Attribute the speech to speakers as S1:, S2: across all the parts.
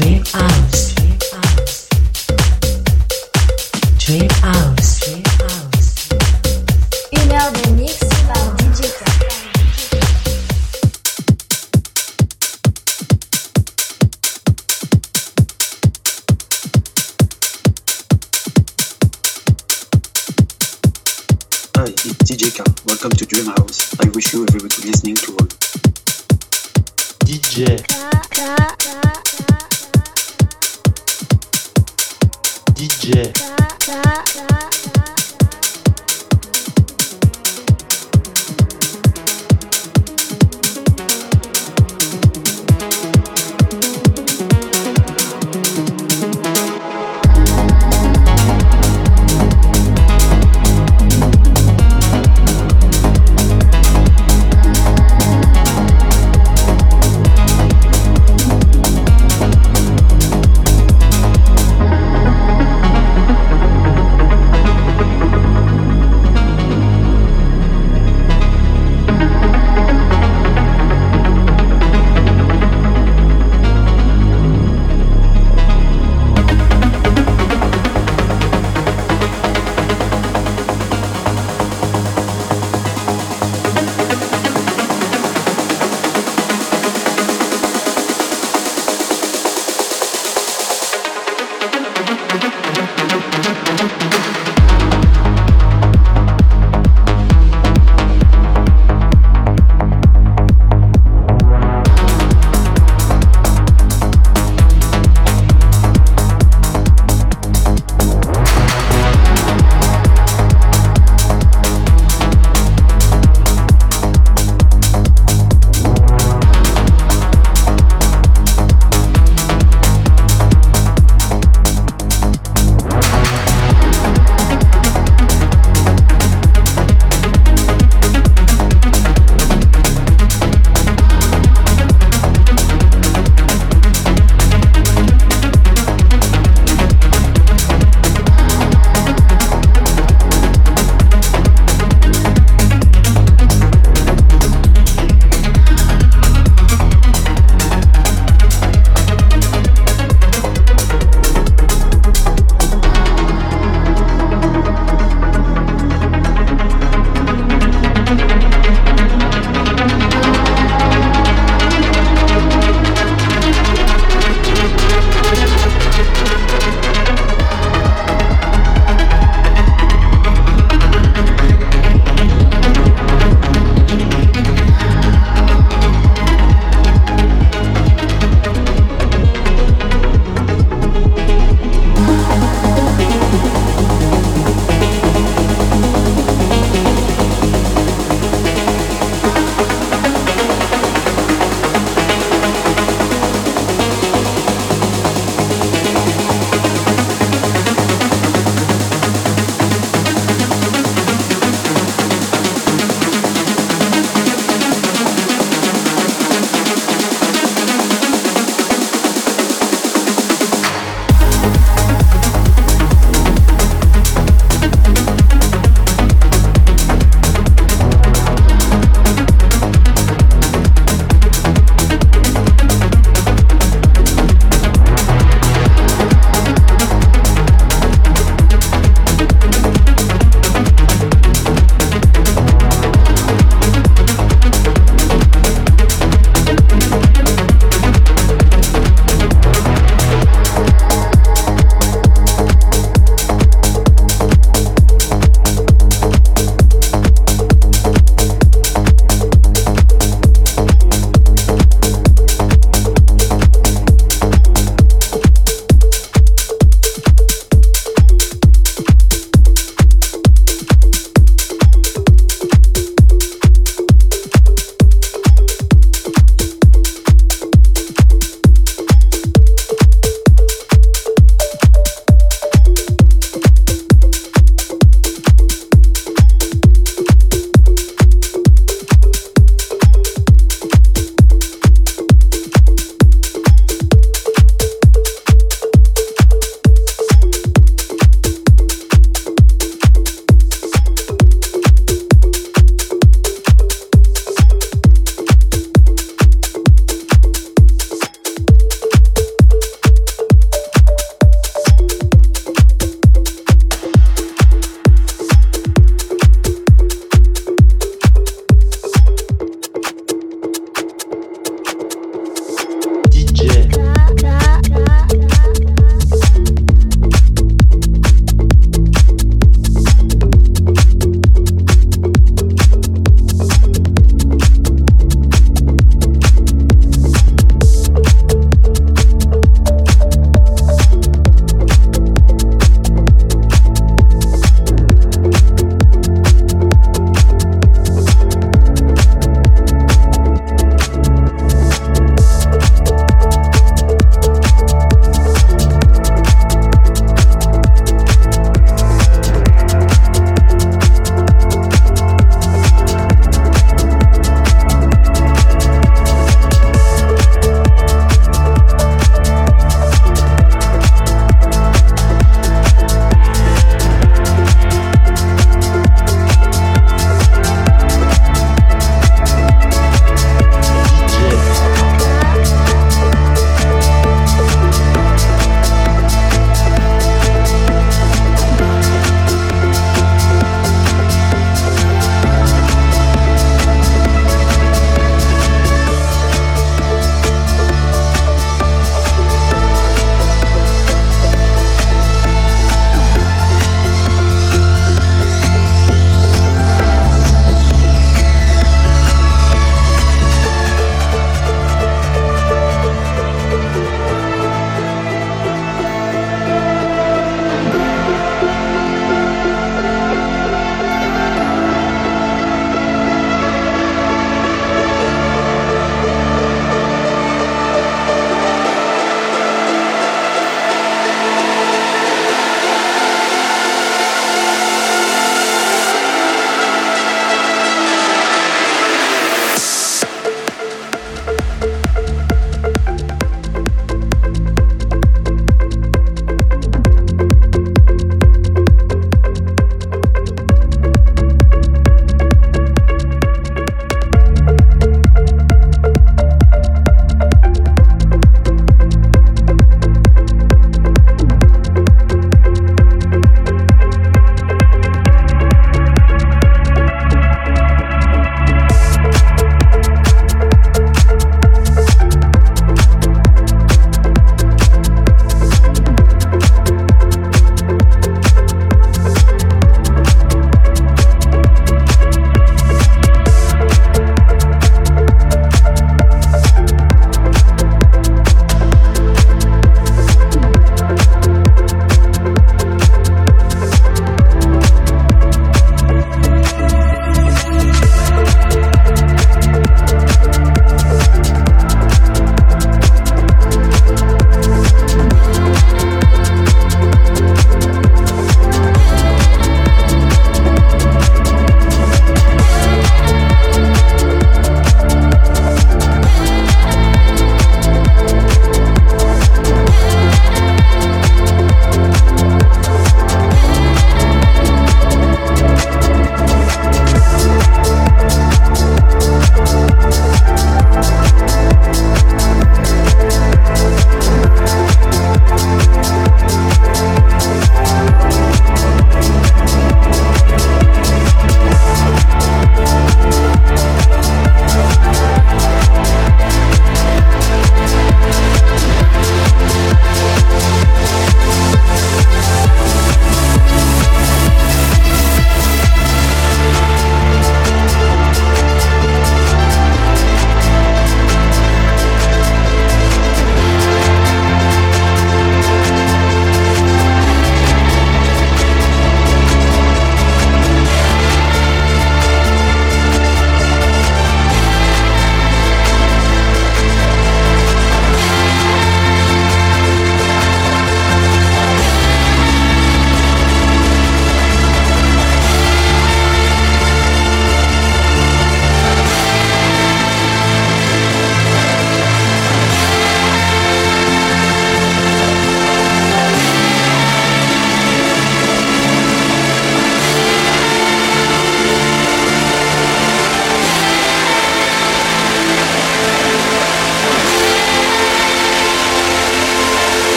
S1: Dream House. Dream House.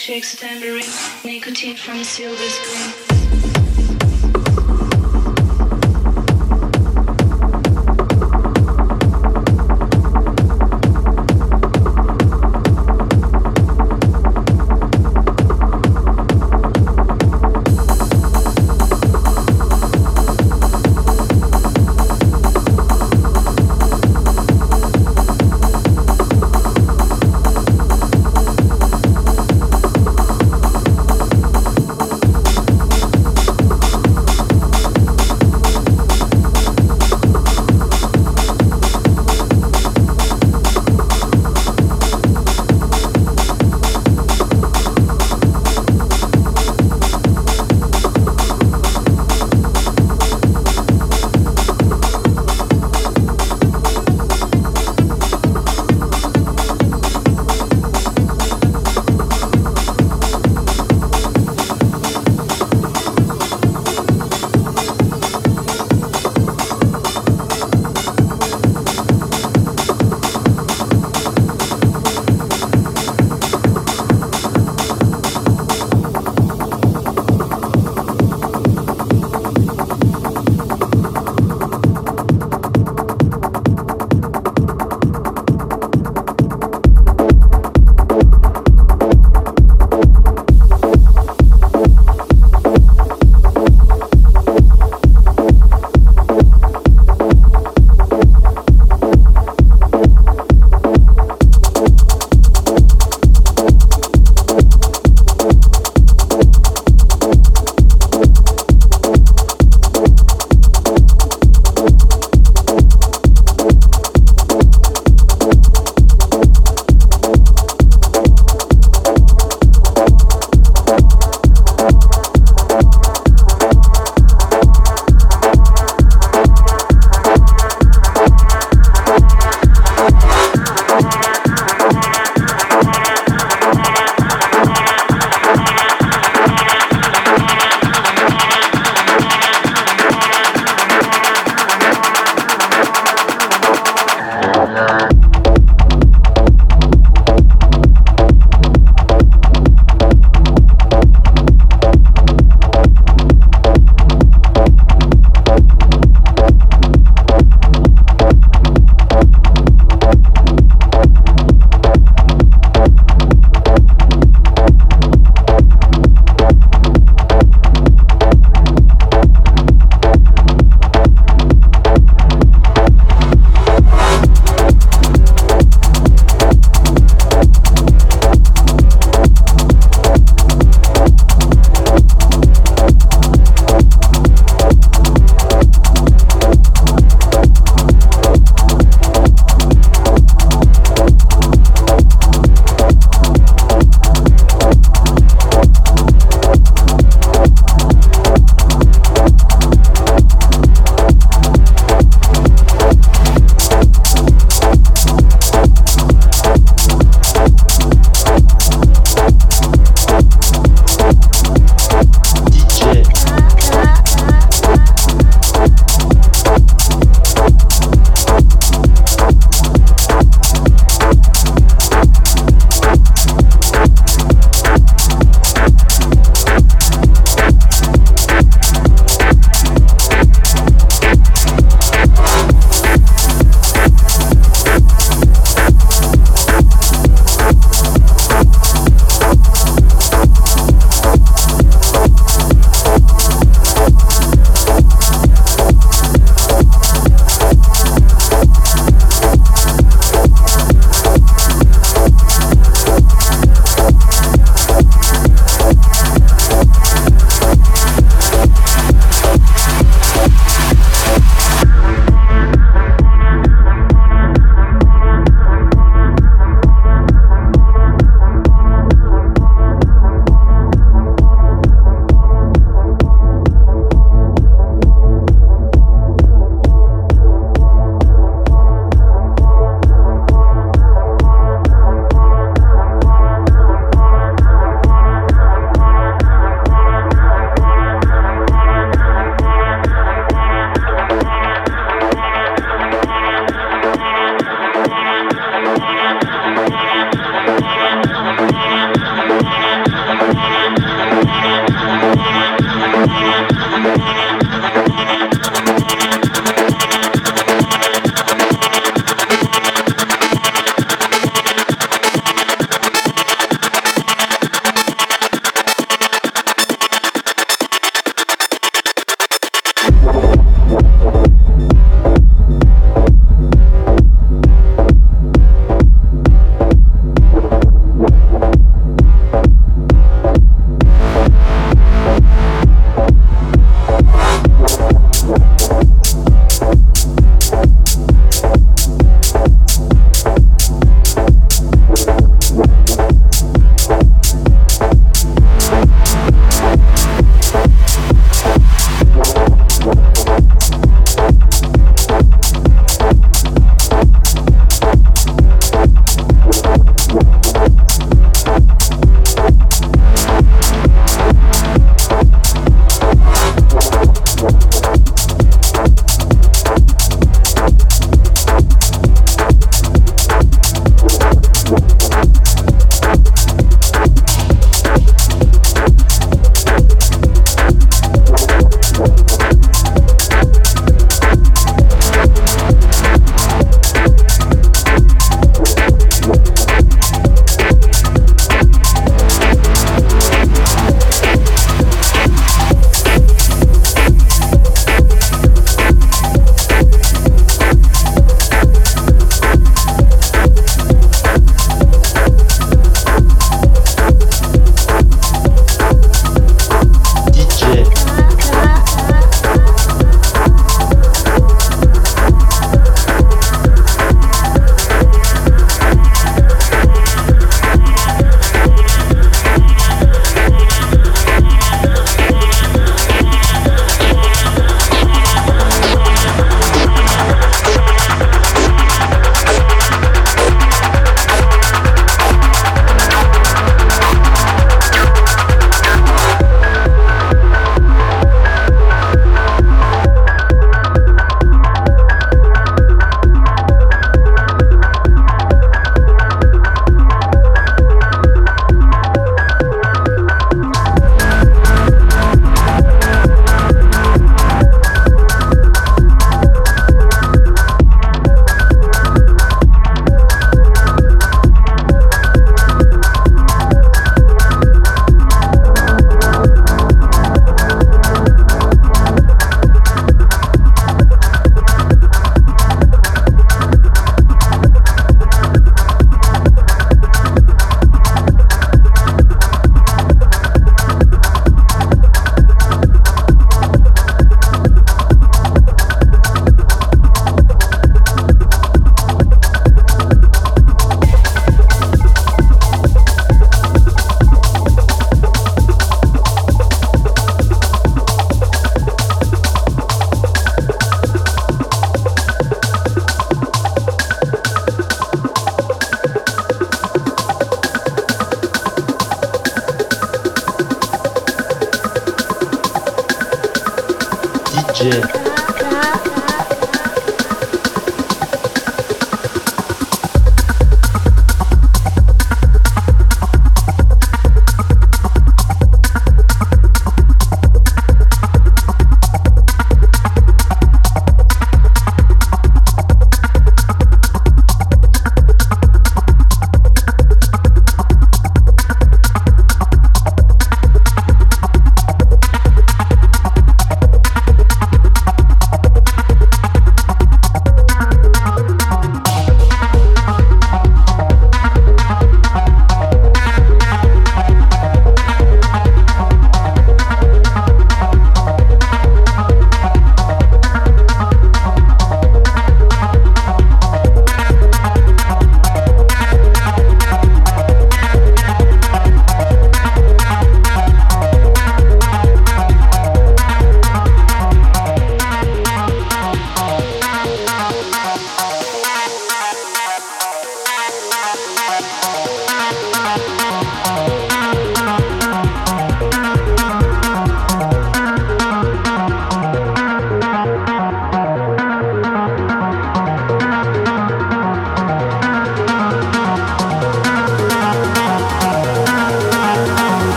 S2: In the black shakes tambourine, nicotine from silver screen.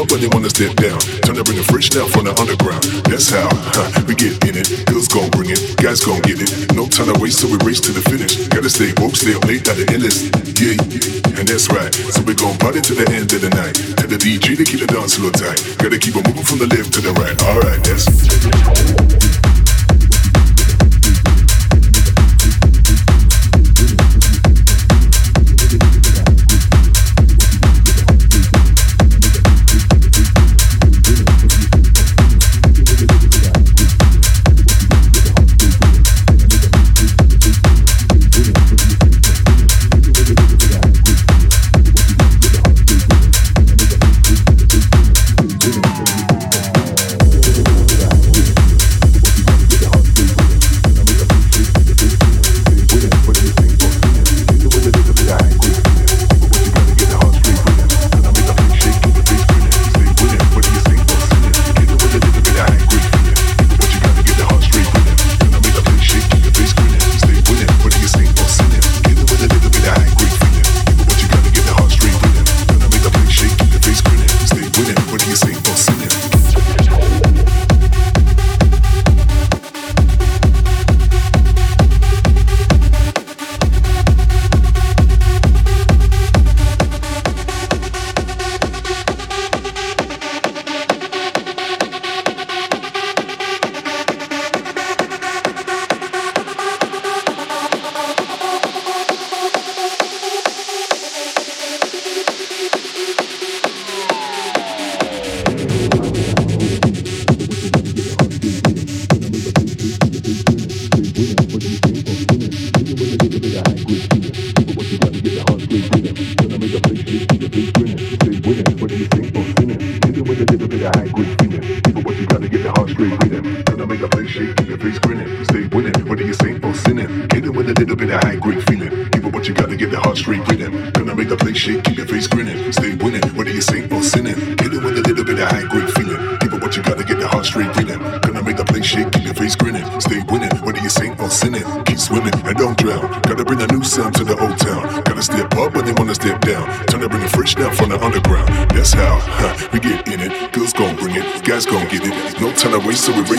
S3: Up when they wanna step down. Time to bring a fresh down from the underground. That's how huh, we get in it. Girls gon' bring it, guys gon' get it. No time to waste, so we race to the finish. Gotta stay woke, stay up late, at the endless. Yeah, and that's right. So we gon' party to the end of the night. Tell the DJ to keep the dance floor tight. Gotta keep it moving from the left to the right. Alright, that's.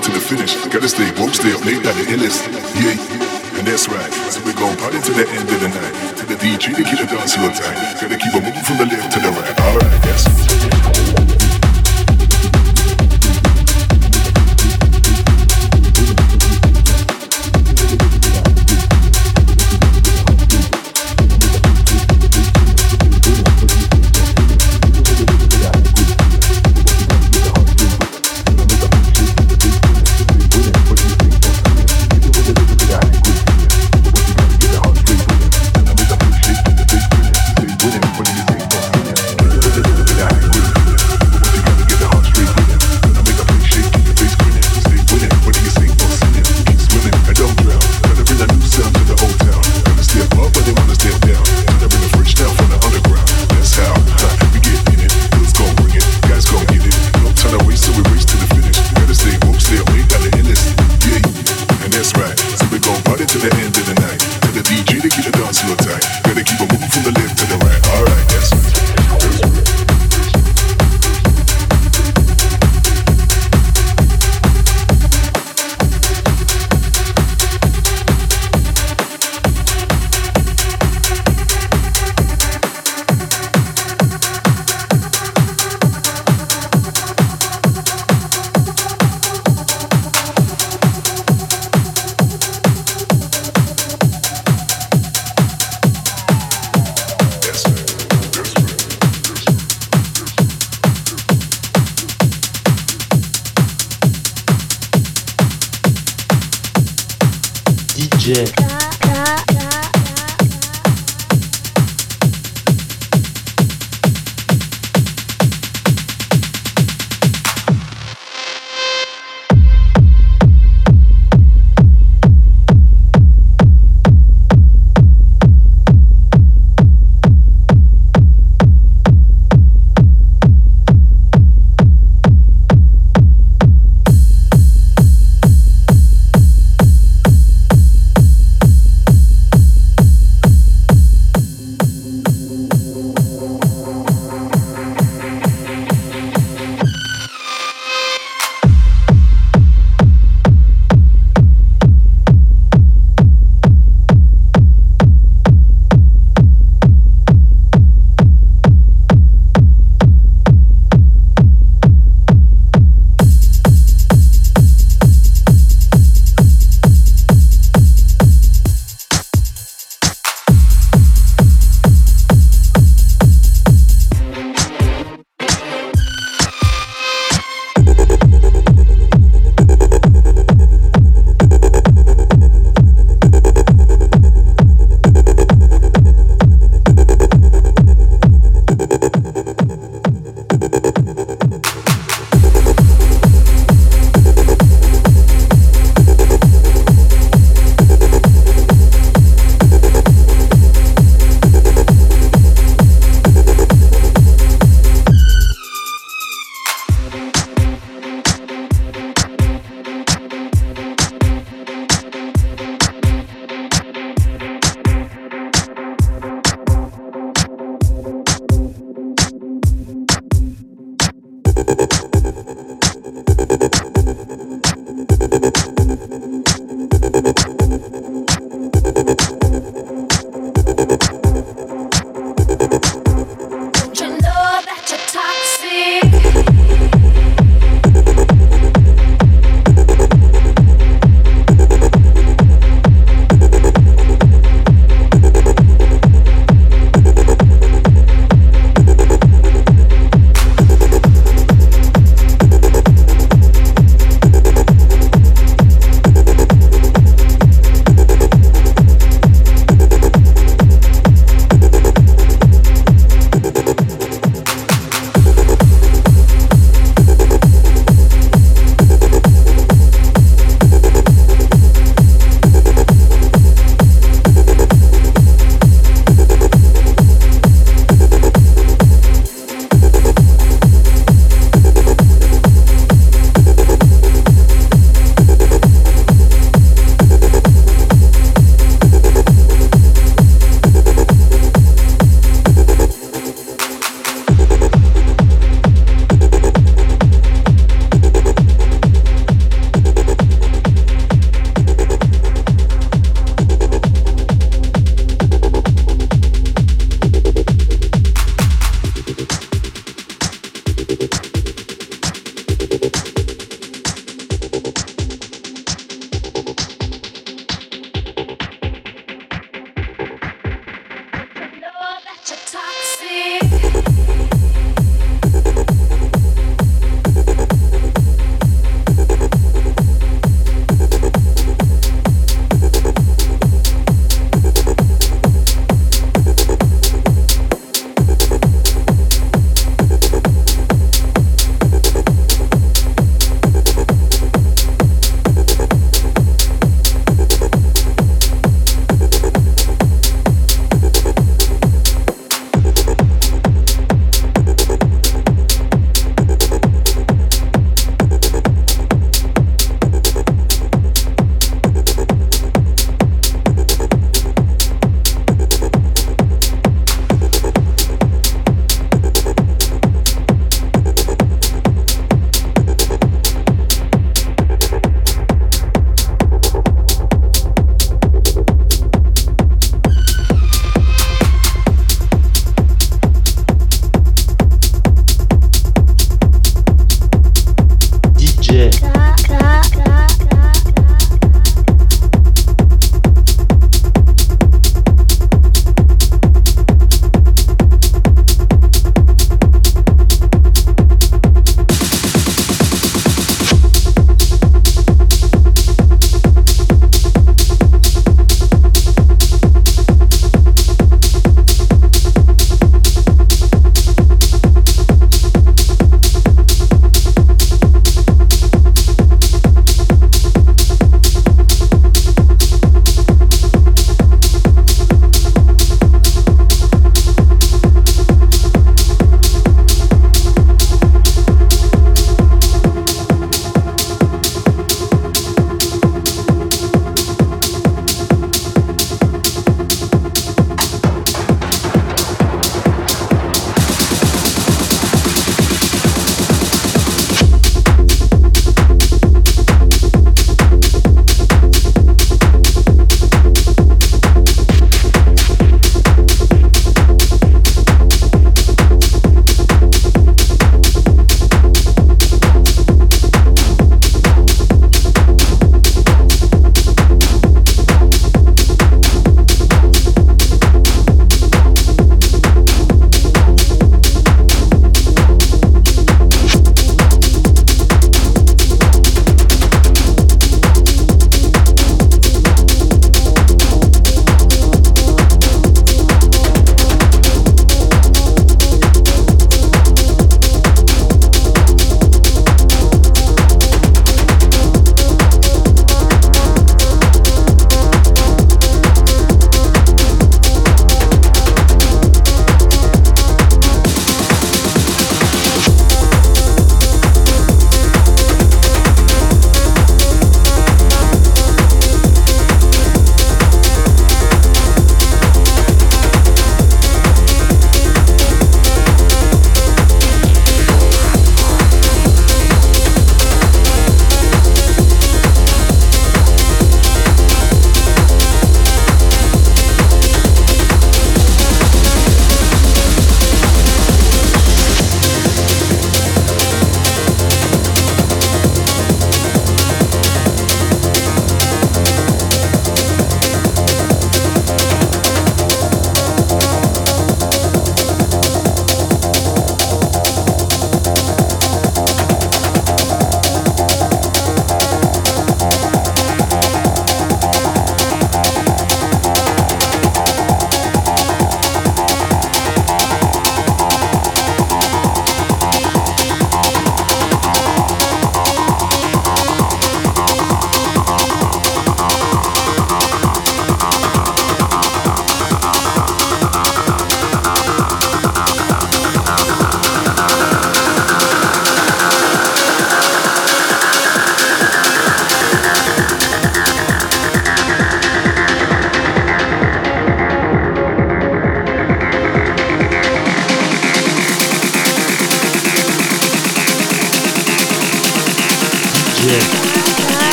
S3: to the finish. Gotta stay woke, stay up late, like the illest. Yeah, and that's right. So we gon' party to the end of the night. To the DJ, the kid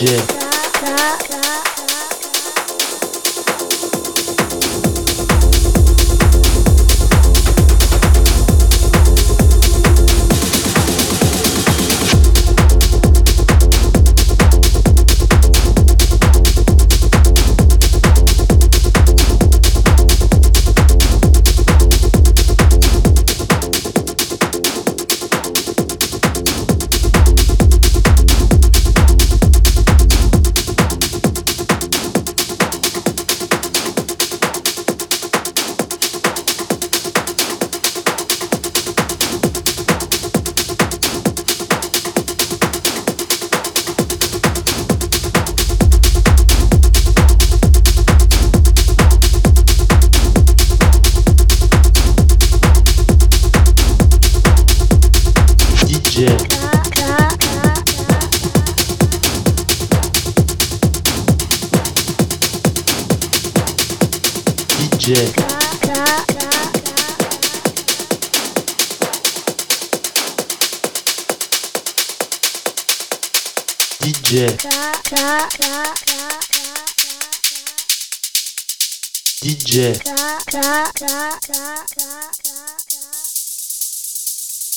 S4: DJ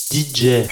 S4: DJ